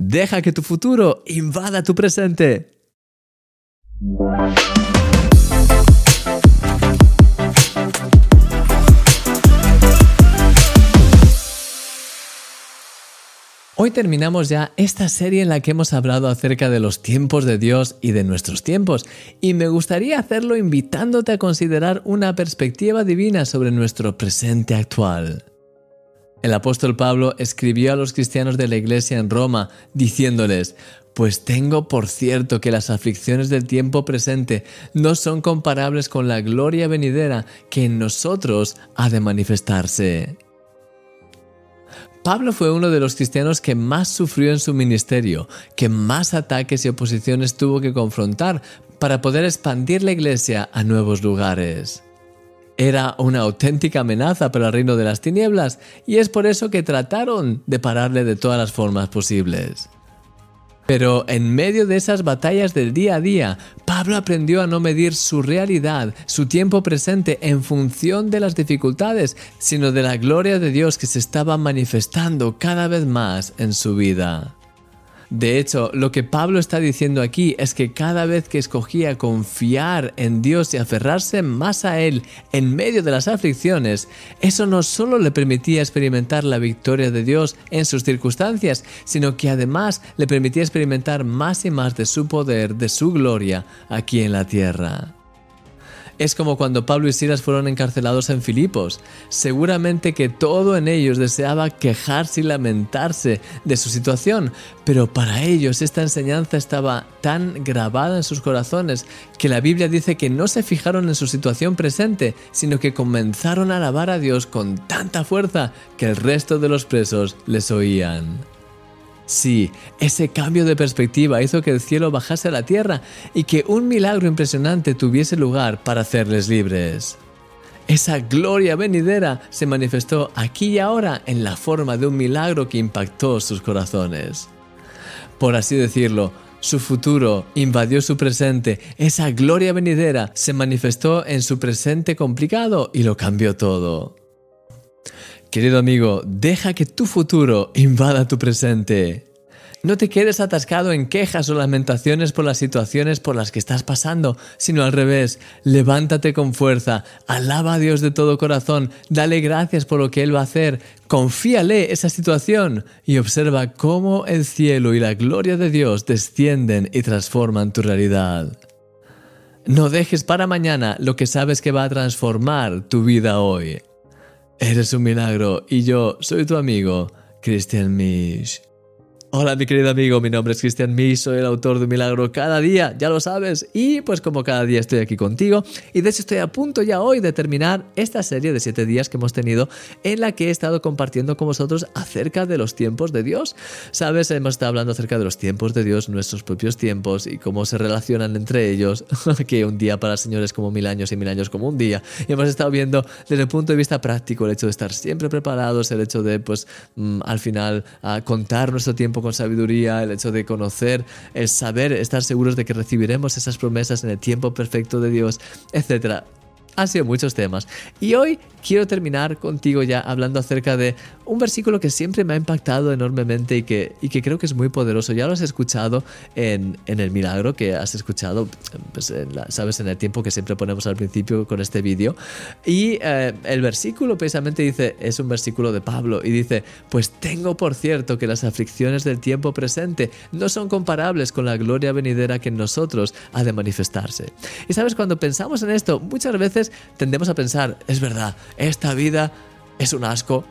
Deja que tu futuro invada tu presente. Hoy terminamos ya esta serie en la que hemos hablado acerca de los tiempos de Dios y de nuestros tiempos, y me gustaría hacerlo invitándote a considerar una perspectiva divina sobre nuestro presente actual. El apóstol Pablo escribió a los cristianos de la iglesia en Roma diciéndoles, pues tengo por cierto que las aflicciones del tiempo presente no son comparables con la gloria venidera que en nosotros ha de manifestarse. Pablo fue uno de los cristianos que más sufrió en su ministerio, que más ataques y oposiciones tuvo que confrontar para poder expandir la iglesia a nuevos lugares. Era una auténtica amenaza para el reino de las tinieblas y es por eso que trataron de pararle de todas las formas posibles. Pero en medio de esas batallas del día a día, Pablo aprendió a no medir su realidad, su tiempo presente en función de las dificultades, sino de la gloria de Dios que se estaba manifestando cada vez más en su vida. De hecho, lo que Pablo está diciendo aquí es que cada vez que escogía confiar en Dios y aferrarse más a Él en medio de las aflicciones, eso no solo le permitía experimentar la victoria de Dios en sus circunstancias, sino que además le permitía experimentar más y más de su poder, de su gloria aquí en la tierra. Es como cuando Pablo y Silas fueron encarcelados en Filipos. Seguramente que todo en ellos deseaba quejarse y lamentarse de su situación, pero para ellos esta enseñanza estaba tan grabada en sus corazones que la Biblia dice que no se fijaron en su situación presente, sino que comenzaron a alabar a Dios con tanta fuerza que el resto de los presos les oían. Sí, ese cambio de perspectiva hizo que el cielo bajase a la tierra y que un milagro impresionante tuviese lugar para hacerles libres. Esa gloria venidera se manifestó aquí y ahora en la forma de un milagro que impactó sus corazones. Por así decirlo, su futuro invadió su presente, esa gloria venidera se manifestó en su presente complicado y lo cambió todo. Querido amigo, deja que tu futuro invada tu presente. No te quedes atascado en quejas o lamentaciones por las situaciones por las que estás pasando, sino al revés, levántate con fuerza, alaba a Dios de todo corazón, dale gracias por lo que Él va a hacer, confíale esa situación y observa cómo el cielo y la gloria de Dios descienden y transforman tu realidad. No dejes para mañana lo que sabes que va a transformar tu vida hoy. Eres un milagro y yo soy tu amigo, Christian Misch. Hola mi querido amigo, mi nombre es Cristian Mi, soy el autor de un milagro cada día, ya lo sabes, y pues como cada día estoy aquí contigo, y de hecho estoy a punto ya hoy de terminar esta serie de 7 días que hemos tenido en la que he estado compartiendo con vosotros acerca de los tiempos de Dios. Sabes, hemos estado hablando acerca de los tiempos de Dios, nuestros propios tiempos y cómo se relacionan entre ellos, que un día para el Señor es como mil años y mil años como un día, y hemos estado viendo desde el punto de vista práctico el hecho de estar siempre preparados, el hecho de pues mm, al final contar nuestro tiempo con sabiduría, el hecho de conocer, el saber, estar seguros de que recibiremos esas promesas en el tiempo perfecto de Dios, etc. Han sido muchos temas. Y hoy quiero terminar contigo ya hablando acerca de un versículo que siempre me ha impactado enormemente y que, y que creo que es muy poderoso. Ya lo has escuchado en, en el milagro que has escuchado, pues, sabes, en el tiempo que siempre ponemos al principio con este vídeo. Y eh, el versículo precisamente dice, es un versículo de Pablo y dice, pues tengo por cierto que las aflicciones del tiempo presente no son comparables con la gloria venidera que en nosotros ha de manifestarse. Y sabes, cuando pensamos en esto, muchas veces tendemos a pensar, es verdad, esta vida es un asco.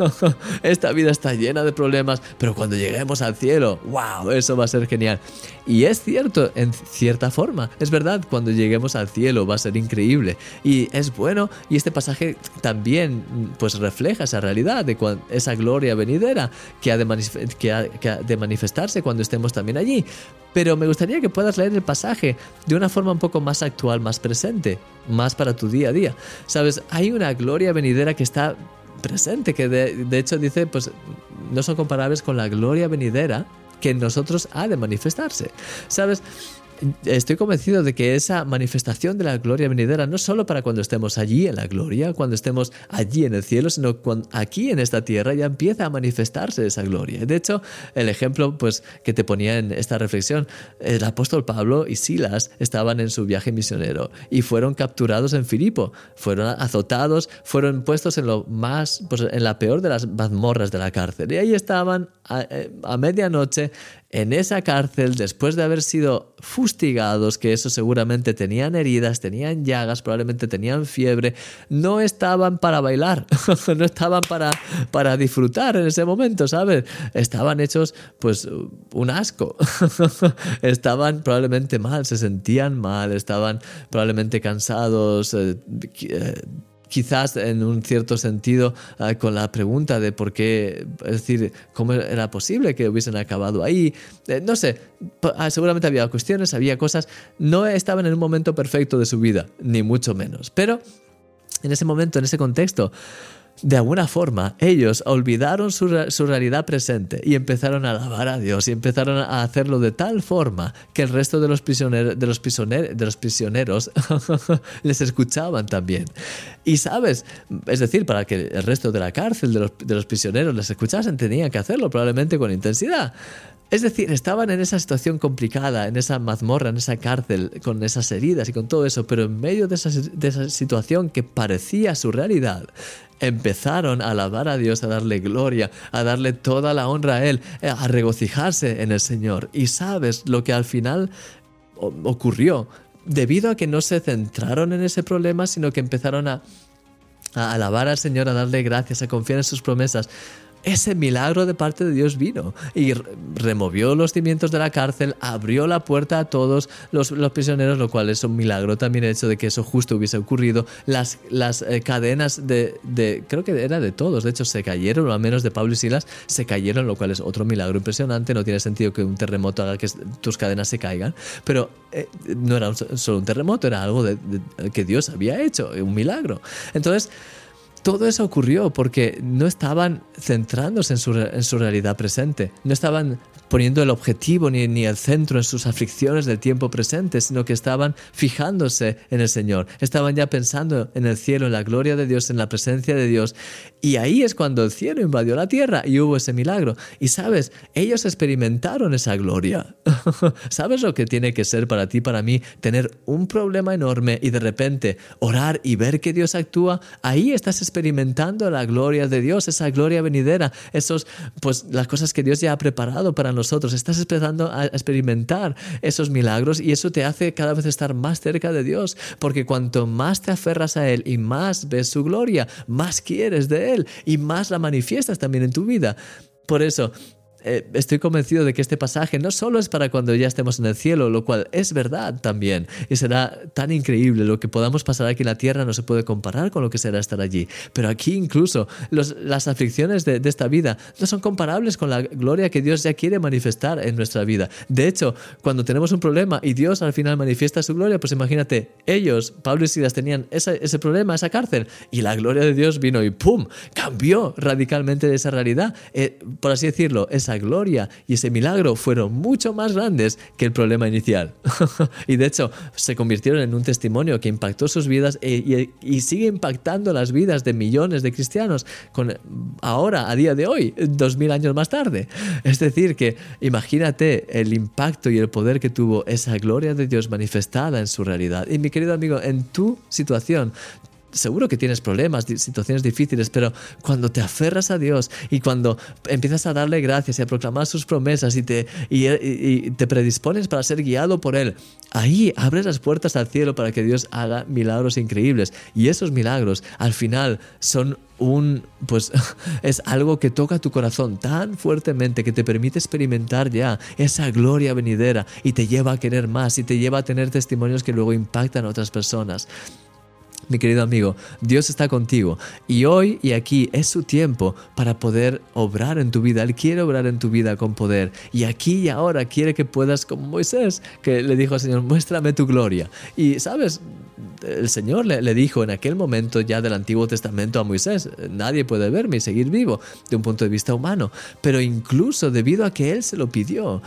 Esta vida está llena de problemas, pero cuando lleguemos al cielo, wow, eso va a ser genial. Y es cierto, en cierta forma, es verdad, cuando lleguemos al cielo va a ser increíble. Y es bueno, y este pasaje también pues refleja esa realidad de esa gloria venidera que ha, de que ha de manifestarse cuando estemos también allí. Pero me gustaría que puedas leer el pasaje de una forma un poco más actual, más presente, más para tu día a día. Sabes, hay una gloria venidera que está presente, que de, hecho dice, pues no son comparables con la gloria venidera que en nosotros ha de manifestarse. ¿Sabes? Estoy convencido de que esa manifestación de la gloria venidera no solo para cuando estemos allí en la gloria, cuando estemos allí en el cielo, sino aquí en esta tierra ya empieza a manifestarse esa gloria. De hecho, el ejemplo pues, que te ponía en esta reflexión, el apóstol Pablo y Silas estaban en su viaje misionero y fueron capturados en Filipo, fueron azotados, fueron puestos en lo más, pues, en la peor de las mazmorras de la cárcel. Y ahí estaban a, eh, a medianoche en esa cárcel, después de haber sido fustigados, que eso seguramente tenían heridas, tenían llagas, probablemente tenían fiebre, no estaban para bailar, no estaban para, para disfrutar en ese momento, ¿sabes? Estaban hechos, pues, un asco. estaban probablemente mal, se sentían mal, estaban probablemente cansados. Eh, eh, quizás en un cierto sentido ah, con la pregunta de por qué, es decir, cómo era posible que hubiesen acabado ahí. Eh, no sé, ah, seguramente había cuestiones, había cosas, no estaban en un momento perfecto de su vida, ni mucho menos. Pero en ese momento, en ese contexto, de alguna forma, ellos olvidaron su, realidad presente y empezaron a alabar a Dios y empezaron a hacerlo de tal forma que el resto de los prisioneros, de los de los prisioneros les escuchaban también. Y sabes, es decir, para que el resto de la cárcel, de los, de los prisioneros les escuchasen, tenían que hacerlo probablemente con intensidad. Es decir, estaban en esa situación complicada, en esa mazmorra, en esa cárcel, con esas heridas y con todo eso, pero en medio de esa, situación que parecía su realidad, empezaron a alabar a Dios, a darle gloria, a darle toda la honra a Él, a regocijarse en el Señor. Y sabes lo que al final ocurrió, debido a que no se centraron en ese problema, sino que empezaron a, a alabar al Señor, a darle gracias, a confiar en sus promesas ese milagro de parte de Dios vino y removió los cimientos de la cárcel, abrió la puerta a todos los, prisioneros, lo cual es un milagro también el hecho de que eso justo hubiese ocurrido. Las, las eh, cadenas de, de, creo que era de todos, de hecho se cayeron, o al menos de Pablo y Silas, se cayeron, lo cual es otro milagro impresionante. No tiene sentido que un terremoto haga que tus cadenas se caigan, pero eh, no era solo un terremoto, era algo que Dios había hecho, un milagro. Entonces, todo eso ocurrió porque no estaban centrándose en su, en su realidad presente, no estaban poniendo el objetivo ni, ni, el centro en sus aflicciones del tiempo presente, sino que estaban fijándose en el Señor, estaban ya pensando en el cielo, en la gloria de Dios, en la presencia de Dios. Y ahí es cuando el cielo invadió la tierra y hubo ese milagro. Y sabes, ellos experimentaron esa gloria. ¿Sabes lo que tiene que ser para ti, para mí, tener un problema enorme y de repente orar y ver que Dios actúa? Ahí estás experimentando la gloria de Dios, esa gloria venidera, esos, pues las cosas que Dios ya ha preparado para nosotros nosotros, estás empezando a experimentar esos milagros y eso te hace cada vez estar más cerca de Dios, porque cuanto más te aferras a Él y más ves su gloria, más quieres de Él y más la manifiestas también en tu vida. Por eso, eh, estoy convencido de que este pasaje no solo es para cuando ya estemos en el cielo, lo cual es verdad también, y será tan increíble lo que podamos pasar aquí en la tierra no se puede comparar con lo que será estar allí, pero aquí incluso las aflicciones de, esta vida no son comparables con la gloria que Dios ya quiere manifestar en nuestra vida. De hecho, cuando tenemos un problema y Dios al final manifiesta su gloria, pues imagínate, ellos, Pablo y Silas, tenían ese problema, esa cárcel, y la gloria de Dios vino y ¡pum! cambió radicalmente esa realidad. Eh, por así decirlo, esa gloria y ese milagro fueron mucho más grandes que el problema inicial. y de hecho, se convirtieron en un testimonio que impactó sus vidas e, y, sigue impactando las vidas de millones de cristianos con, ahora, a día de hoy, dos mil años más tarde. Es decir, que imagínate el impacto y el poder que tuvo esa gloria de Dios manifestada en su realidad. Y mi querido amigo, en tu situación, seguro que tienes problemas, situaciones difíciles, pero cuando te aferras a Dios y cuando empiezas a darle gracias y a proclamar sus promesas y te, y, te predispones para ser guiado por Él, ahí abres las puertas al cielo para que Dios haga milagros increíbles. Y esos milagros al final son un, pues es algo que toca tu corazón tan fuertemente que te permite experimentar ya esa gloria venidera y te lleva a querer más y te lleva a tener testimonios que luego impactan a otras personas. Mi querido amigo, Dios está contigo y hoy y aquí es su tiempo para poder obrar en tu vida. Él quiere obrar en tu vida con poder y aquí y ahora quiere que puedas, como Moisés, que le dijo al Señor, muéstrame tu gloria. Y sabes, el Señor le, dijo en aquel momento ya del Antiguo Testamento a Moisés, nadie puede verme y seguir vivo de un punto de vista humano, pero incluso debido a que Él se lo pidió,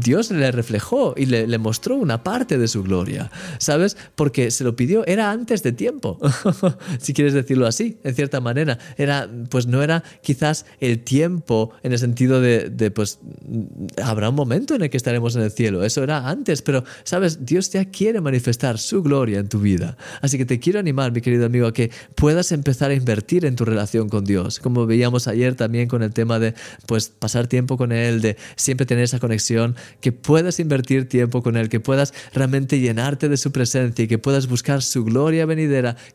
Dios le reflejó y le, le mostró una parte de su gloria, ¿sabes? Porque se lo pidió, era antes de tiempo, si quieres decirlo así, en cierta manera, era, pues no era quizás el tiempo en el sentido de, de pues habrá un momento en el que estaremos en el cielo, eso era antes, pero, ¿sabes? Dios ya quiere manifestar su gloria en tu vida. Así que te quiero animar, mi querido amigo, a que puedas empezar a invertir en tu relación con Dios, como veíamos ayer también con el tema de pues pasar tiempo con Él, de siempre tener esa conexión, que puedas invertir tiempo con Él, que puedas realmente llenarte de su presencia y que puedas buscar su gloria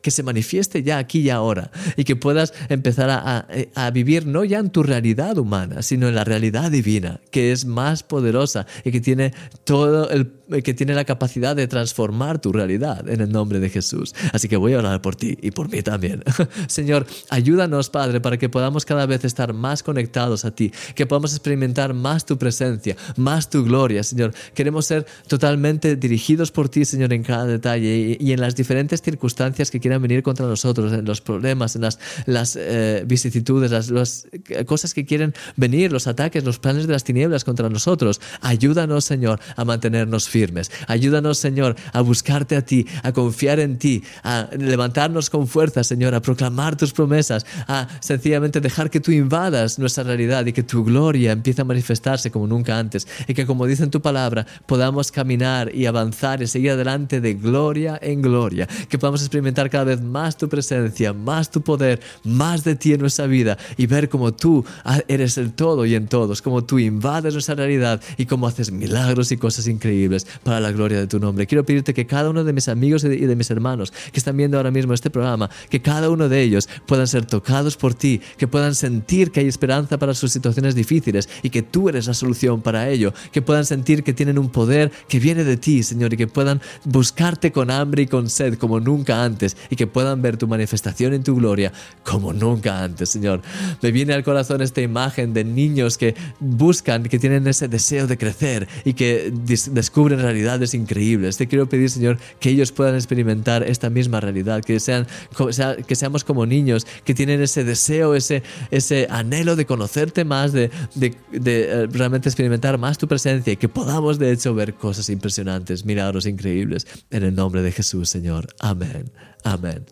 que se manifieste ya aquí y ahora, y que puedas empezar a, a vivir no ya en tu realidad humana, sino en la realidad divina, que es más poderosa y que tiene todo el que tiene la capacidad de transformar tu realidad en el nombre de Jesús. Así que voy a orar por ti y por mí también. Señor, ayúdanos, Padre, para que podamos cada vez estar más conectados a ti, que podamos experimentar más tu presencia, más tu gloria, Señor. Queremos ser totalmente dirigidos por ti, Señor, en cada detalle y, en las diferentes circunstancias que quieran venir contra nosotros, en los problemas, en las, las eh, vicisitudes, las, las cosas que quieren venir, los ataques, los planes de las tinieblas contra nosotros. Ayúdanos, Señor, a mantenernos firmes. Ayúdanos, Señor, a buscarte a ti, a confiar en ti, a levantarnos con fuerza, Señor, a proclamar tus promesas, a sencillamente dejar que tú invadas nuestra realidad y que tu gloria empiece a manifestarse como nunca antes. Y que, como dice en tu palabra, podamos caminar y avanzar y seguir adelante de gloria en gloria. Que podamos experimentar cada vez más tu presencia, más tu poder, más de ti en nuestra vida y ver cómo tú eres el todo y en todos, cómo tú invades nuestra realidad y cómo haces milagros y cosas increíbles para la gloria de tu nombre. Quiero pedirte que cada uno de mis amigos y de, mis hermanos que están viendo ahora mismo este programa, que cada uno de ellos puedan ser tocados por ti, que puedan sentir que hay esperanza para sus situaciones difíciles y que tú eres la solución para ello, que puedan sentir que tienen un poder que viene de ti, Señor, y que puedan buscarte con hambre y con sed como nunca antes y que puedan ver tu manifestación en tu gloria como nunca antes, Señor. Me viene al corazón esta imagen de niños que buscan, que tienen ese deseo de crecer y que descubren realidades increíbles. Te quiero pedir, Señor, que ellos puedan experimentar esta misma realidad, que, sean, que seamos como niños, que tienen ese deseo, ese, ese anhelo de conocerte más, de, de, de eh, realmente experimentar más tu presencia y que podamos, de hecho, ver cosas impresionantes, milagros increíbles. En el nombre de Jesús, Señor. Amén. Amén.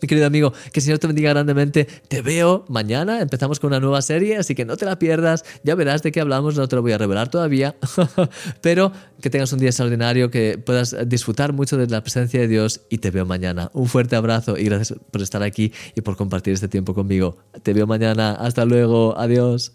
Mi querido amigo, que el Señor te bendiga grandemente. Te veo mañana. Empezamos con una nueva serie, así que no te la pierdas. Ya verás de qué hablamos, no te lo voy a revelar todavía. Pero que tengas un día extraordinario, que puedas disfrutar mucho de la presencia de Dios y te veo mañana. Un fuerte abrazo y gracias por estar aquí y por compartir este tiempo conmigo. Te veo mañana. Hasta luego. Adiós.